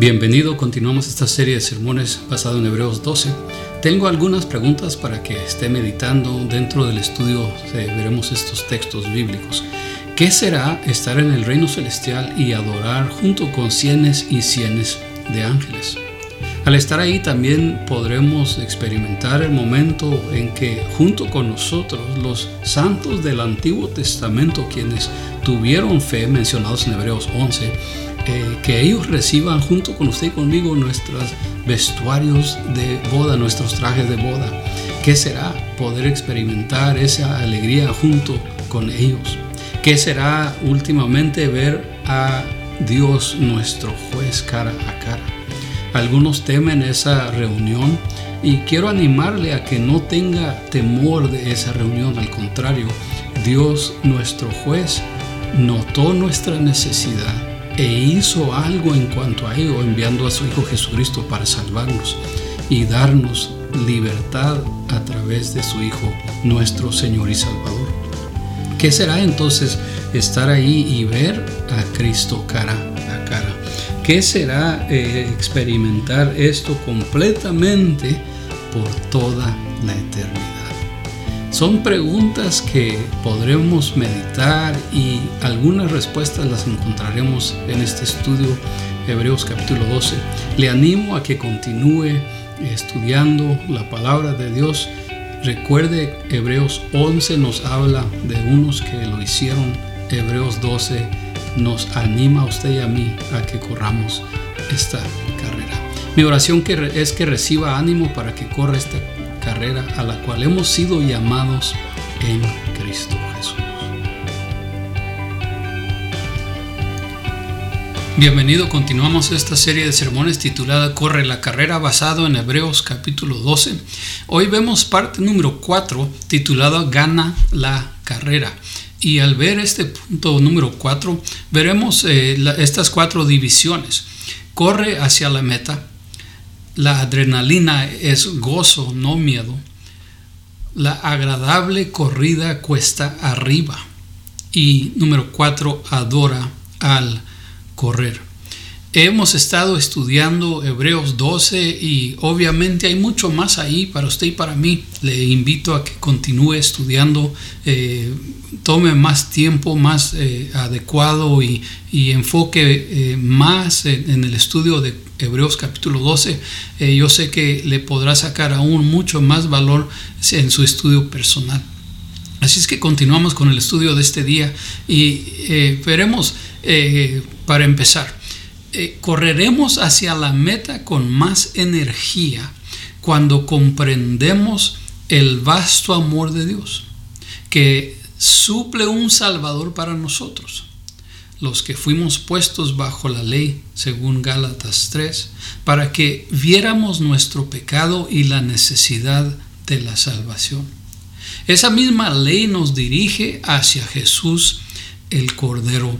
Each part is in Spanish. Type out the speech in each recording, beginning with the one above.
Bienvenido, continuamos esta serie de sermones basado en Hebreos 12. Tengo algunas preguntas para que esté meditando dentro del estudio, veremos estos textos bíblicos. ¿Qué será estar en el reino celestial y adorar junto con cienes y cienes de ángeles? Al estar ahí también podremos experimentar el momento en que junto con nosotros los santos del Antiguo Testamento, quienes tuvieron fe mencionados en Hebreos 11, eh, que ellos reciban junto con usted y conmigo nuestros vestuarios de boda, nuestros trajes de boda. ¿Qué será poder experimentar esa alegría junto con ellos? ¿Qué será últimamente ver a Dios nuestro juez cara a cara? Algunos temen esa reunión y quiero animarle a que no tenga temor de esa reunión. Al contrario, Dios nuestro juez notó nuestra necesidad e hizo algo en cuanto a ello, enviando a su Hijo Jesucristo para salvarnos y darnos libertad a través de su Hijo, nuestro Señor y Salvador. ¿Qué será entonces estar ahí y ver a Cristo cara? ¿Qué será eh, experimentar esto completamente por toda la eternidad? Son preguntas que podremos meditar y algunas respuestas las encontraremos en este estudio Hebreos capítulo 12. Le animo a que continúe estudiando la palabra de Dios. Recuerde, Hebreos 11 nos habla de unos que lo hicieron. Hebreos 12 nos anima a usted y a mí a que corramos esta carrera. Mi oración es que reciba ánimo para que corra esta carrera a la cual hemos sido llamados en Cristo Jesús. Bienvenido, continuamos esta serie de sermones titulada Corre la carrera basado en Hebreos capítulo 12. Hoy vemos parte número 4 titulada Gana la carrera. Y al ver este punto número 4, veremos eh, estas cuatro divisiones. Corre hacia la meta, la adrenalina es gozo, no miedo. La agradable corrida cuesta arriba. Y número cuatro, adora al correr. Hemos estado estudiando Hebreos 12 y obviamente hay mucho más ahí para usted y para mí. Le invito a que continúe estudiando, eh, tome más tiempo, más eh, adecuado y, enfoque eh, más en, el estudio de Hebreos capítulo 12. yo sé que le podrá sacar aún mucho más valor en su estudio personal. Así es que continuamos con el estudio de este día y veremos para empezar eh, correremos hacia la meta con más energía cuando comprendemos el vasto amor de Dios, que suple un Salvador para nosotros, los que fuimos puestos bajo la ley, según Gálatas 3, para que viéramos nuestro pecado y la necesidad de la salvación. Esa misma ley nos dirige hacia Jesús, el Cordero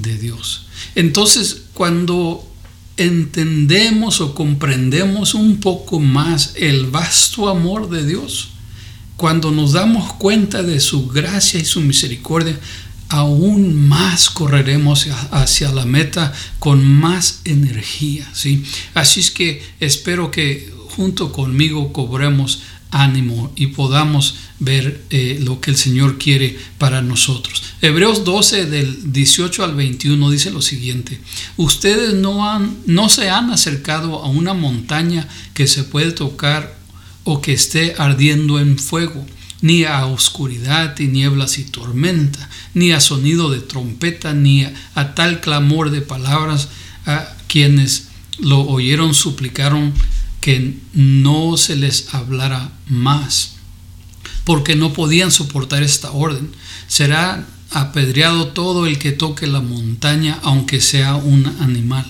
de Dios. Entonces, cuando entendemos o comprendemos un poco más el vasto amor de Dios, cuando nos damos cuenta de su gracia y su misericordia, aún más correremos hacia la meta con más energía. ¿sí? Así es que espero que junto conmigo cobremos ánimo y podamos ver eh, lo que el Señor quiere para nosotros. Hebreos 12 del 18 al 21 dice lo siguiente, ustedes no, han, no se han acercado a una montaña que se puede tocar o que esté ardiendo en fuego, ni a oscuridad y nieblas y tormenta, ni a sonido de trompeta, ni a tal clamor de palabras a quienes lo oyeron suplicaron que no se les hablara más, porque no podían soportar esta orden. Será apedreado todo el que toque la montaña, aunque sea un animal.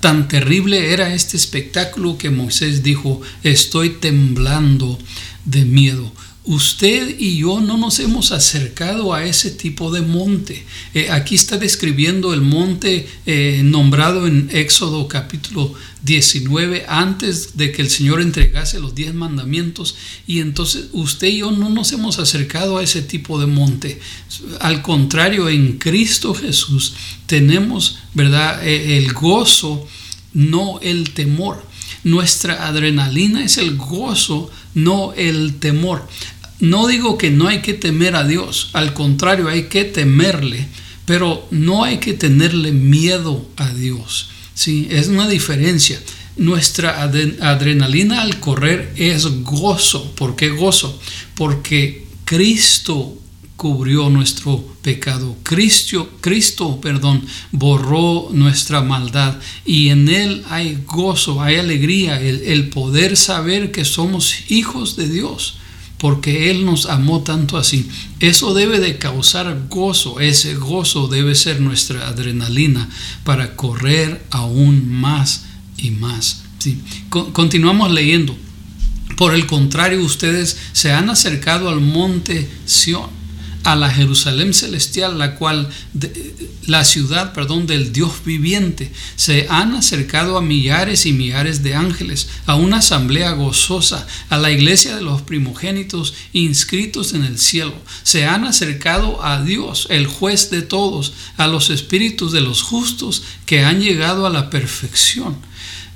Tan terrible era este espectáculo que Moisés dijo, estoy temblando de miedo. Usted y yo no nos hemos acercado a ese tipo de monte. Eh, aquí está describiendo el monte eh, nombrado en Éxodo capítulo 19 antes de que el Señor entregase los diez mandamientos. Y entonces usted y yo no nos hemos acercado a ese tipo de monte. Al contrario, en Cristo Jesús tenemos, ¿verdad?, eh, el gozo, no el temor. Nuestra adrenalina es el gozo, no el temor. No digo que no hay que temer a Dios, al contrario, hay que temerle, pero no hay que tenerle miedo a Dios. ¿sí? Es una diferencia. Nuestra adrenalina al correr es gozo. ¿Por qué gozo? Porque Cristo cubrió nuestro pecado. Cristo, Cristo, perdón, borró nuestra maldad y en él hay gozo, hay alegría, el, poder saber que somos hijos de Dios porque Él nos amó tanto así. Eso debe de causar gozo, ese gozo debe ser nuestra adrenalina para correr aún más y más. ¿sí? Continuamos leyendo. Por el contrario, ustedes se han acercado al monte Sión a la Jerusalén celestial, la cual, la ciudad, perdón, del Dios viviente. Se han acercado a millares y millares de ángeles, a una asamblea gozosa, a la iglesia de los primogénitos inscritos en el cielo. Se han acercado a Dios, el juez de todos, a los espíritus de los justos que han llegado a la perfección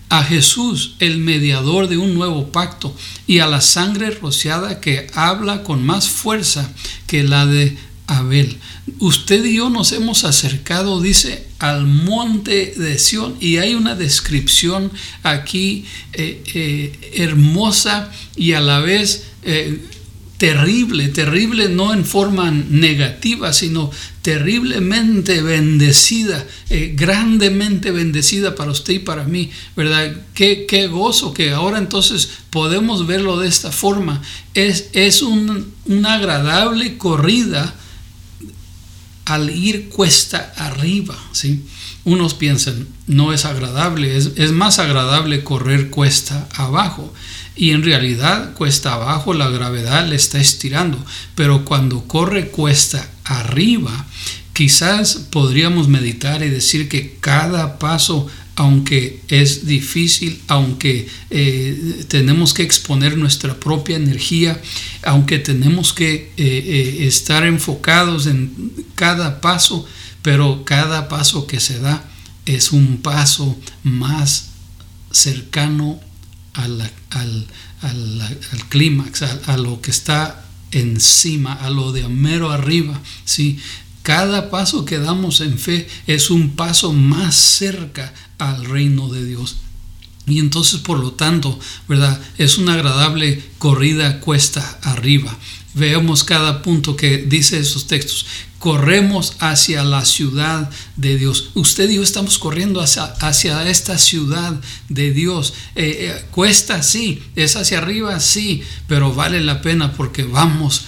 a Jesús, el mediador de un nuevo pacto, y a la sangre rociada que habla con más fuerza que la de Abel. Usted y yo nos hemos acercado, dice, al monte de Sión, y hay una descripción aquí eh, eh, hermosa y a la vez eh, terrible, terrible no en forma negativa, sino terriblemente bendecida, eh, grandemente bendecida para usted y para mí, ¿verdad? Qué, qué, gozo que ahora entonces podemos verlo de esta forma. Es, es un, una agradable corrida al ir cuesta arriba, ¿sí? Unos piensan, no es agradable, es, más agradable correr cuesta abajo y en realidad cuesta abajo la gravedad le está estirando, pero cuando corre cuesta arriba, quizás podríamos meditar y decir que cada paso aunque es difícil, aunque eh, tenemos que exponer nuestra propia energía, aunque tenemos que eh, eh, estar enfocados en cada paso, pero cada paso que se da es un paso más cercano al, clímax, a, lo que está encima, a lo de mero arriba. ¿sí? Cada paso que damos en fe es un paso más cerca al reino de Dios. Y entonces, por lo tanto, ¿verdad? Es una agradable corrida cuesta arriba. Veamos cada punto que dice esos textos corremos hacia la ciudad de Dios. Usted y yo estamos corriendo hacia, hacia esta ciudad de Dios. Eh, eh, cuesta, sí, es hacia arriba, sí, pero vale la pena porque vamos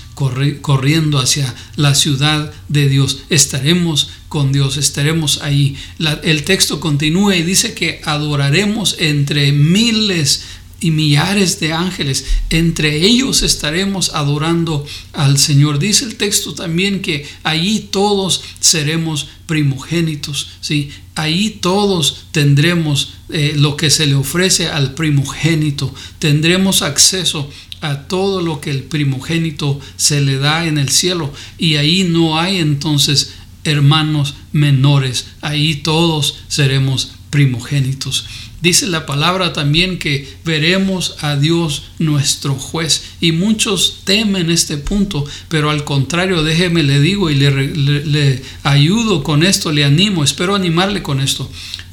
corriendo hacia la ciudad de Dios. Estaremos con Dios, estaremos ahí. el texto continúa y dice que adoraremos entre miles y millares de ángeles. Entre ellos estaremos adorando al Señor. Dice el texto también que allí todos seremos primogénitos. ¿sí? Allí todos tendremos eh, lo que se le ofrece al primogénito. Tendremos acceso a todo lo que el primogénito se le da en el cielo. Y ahí no hay entonces hermanos menores. Ahí todos seremos primogénitos. Dice la palabra también que veremos a Dios nuestro juez. Y muchos temen este punto, pero al contrario, déjeme le digo y le, ayudo con esto, le animo, espero animarle con esto.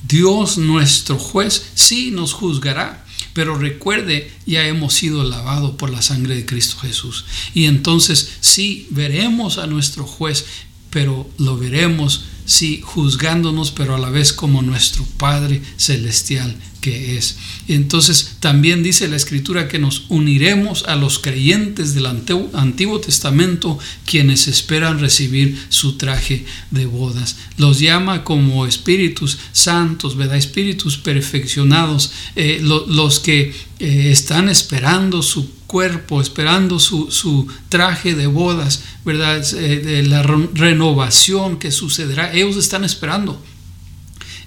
Dios nuestro juez sí nos juzgará. Pero recuerde, ya hemos sido lavados por la sangre de Cristo Jesús. Y entonces sí veremos a nuestro juez, pero lo veremos sí, juzgándonos, pero a la vez como nuestro Padre Celestial que es. Entonces también dice la Escritura que nos uniremos a los creyentes del Antiguo Testamento, quienes esperan recibir su traje de bodas. Los llama como espíritus santos, ¿verdad? Espíritus perfeccionados, eh, los que eh, están esperando su cuerpo, esperando su, traje de bodas, ¿verdad? Eh, de la renovación que sucederá. Ellos están esperando.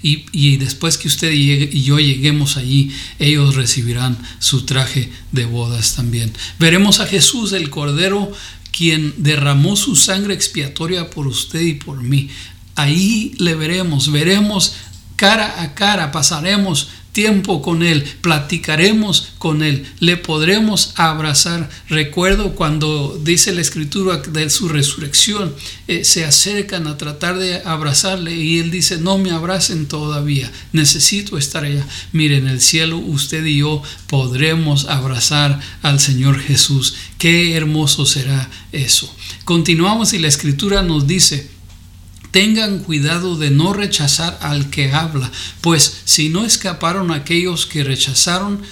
Y, después que usted y yo lleguemos allí, ellos recibirán su traje de bodas también. Veremos a Jesús, el Cordero, quien derramó su sangre expiatoria por usted y por mí. Ahí le veremos, veremos cara a cara, pasaremos tiempo con Él, platicaremos con Él, le podremos abrazar. Recuerdo cuando dice la escritura de su resurrección, eh, se acercan a tratar de abrazarle y Él dice, no me abracen todavía, necesito estar allá. Miren, en el cielo usted y yo podremos abrazar al Señor Jesús. Qué hermoso será eso. Continuamos y la escritura nos dice, Tengan cuidado de no rechazar al que habla, pues si no escaparon aquellos que rechazaron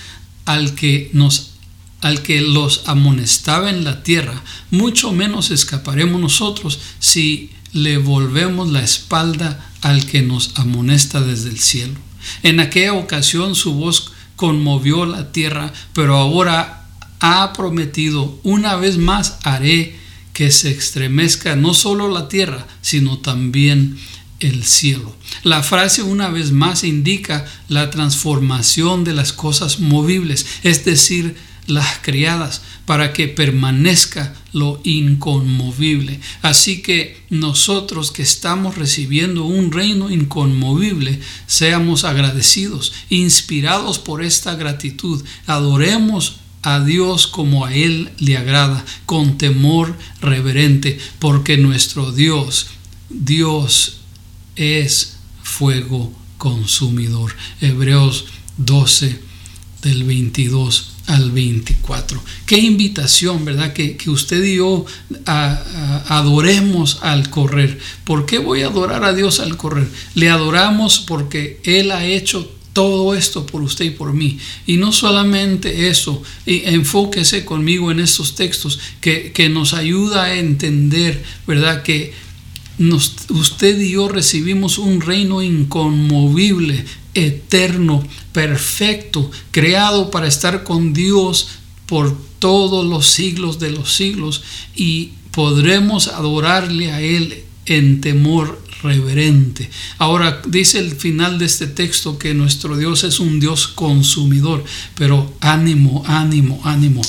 al que nos al que los amonestaba en la tierra, mucho menos escaparemos nosotros si le volvemos la espalda al que nos amonesta desde el cielo. En aquella ocasión su voz conmovió la tierra, pero ahora ha prometido, una vez más haré que se estremezca no solo la tierra, sino también el cielo. La frase una vez más indica la transformación de las cosas movibles, es decir, las criadas, para que permanezca lo inconmovible. Así que nosotros que estamos recibiendo un reino inconmovible, seamos agradecidos, inspirados por esta gratitud, adoremos a Dios como a Él le agrada, con temor reverente, porque nuestro Dios, Dios es fuego consumidor. Hebreos 12 del 22 al 24. Qué invitación, ¿verdad? Que, usted y yo adoremos al correr. ¿Por qué voy a adorar a Dios al correr? Le adoramos porque Él ha hecho todo esto por usted y por mí. Y no solamente eso, enfóquese conmigo en estos textos que, nos ayuda a entender, ¿verdad? Que usted y yo recibimos un reino inconmovible, eterno, perfecto, creado para estar con Dios por todos los siglos de los siglos y podremos adorarle a Él en temor reverente. Ahora dice el final de este texto que nuestro Dios es un Dios consumidor, pero ánimo, ánimo, ánimo.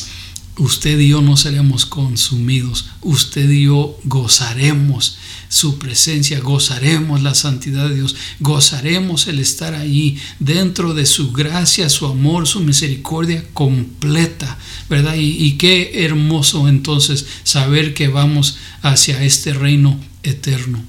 Usted y yo no seremos consumidos, usted y yo gozaremos su presencia, gozaremos la santidad de Dios, gozaremos el estar allí dentro de su gracia, su amor, su misericordia completa, ¿verdad? Y, qué hermoso entonces saber que vamos hacia este reino eterno.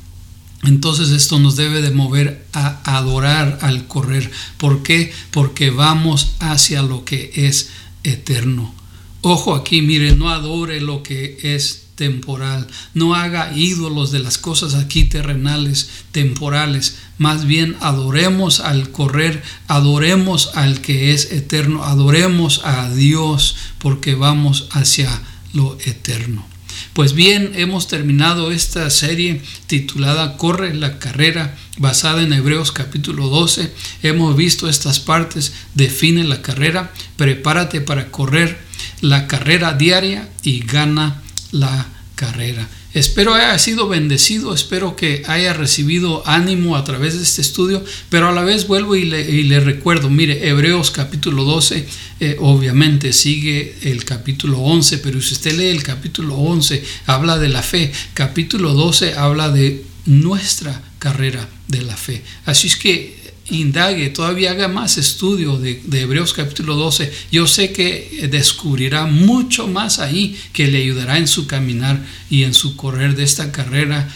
Entonces esto nos debe de mover a adorar al correr. ¿Por qué? Porque vamos hacia lo que es eterno. Ojo aquí, mire, no adore lo que es temporal, no haga ídolos de las cosas aquí terrenales, temporales, más bien adoremos al correr, adoremos al que es eterno, adoremos a Dios porque vamos hacia lo eterno. Pues bien, hemos terminado esta serie titulada Corre la carrera, basada en Hebreos capítulo 12. Hemos visto estas partes, define la carrera, prepárate para correr la carrera diaria y gana la carrera. Espero haya sido bendecido, espero que haya recibido ánimo a través de este estudio, pero a la vez vuelvo y le, recuerdo, mire, Hebreos capítulo 12, eh, obviamente sigue el capítulo 11, pero si usted lee el capítulo 11, habla de la fe, capítulo 12 habla de nuestra carrera de la fe. Así es que indague, todavía haga más estudio de, Hebreos capítulo 12, yo sé que descubrirá mucho más ahí que le ayudará en su caminar y en su correr de esta carrera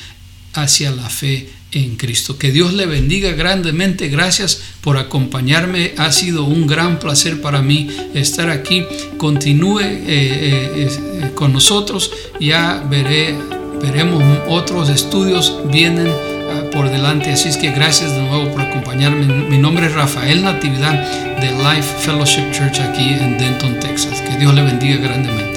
hacia la fe en Cristo. Que Dios le bendiga grandemente. Gracias por acompañarme. Ha sido un gran placer para mí estar aquí. Continúe eh, eh, eh, con nosotros. Ya veré, veremos otros estudios. Vienen por delante. Así es que gracias de nuevo por acompañarme. Mi nombre es Rafael Natividad de Life Fellowship Church aquí en Denton, Texas. Que Dios le bendiga grandemente.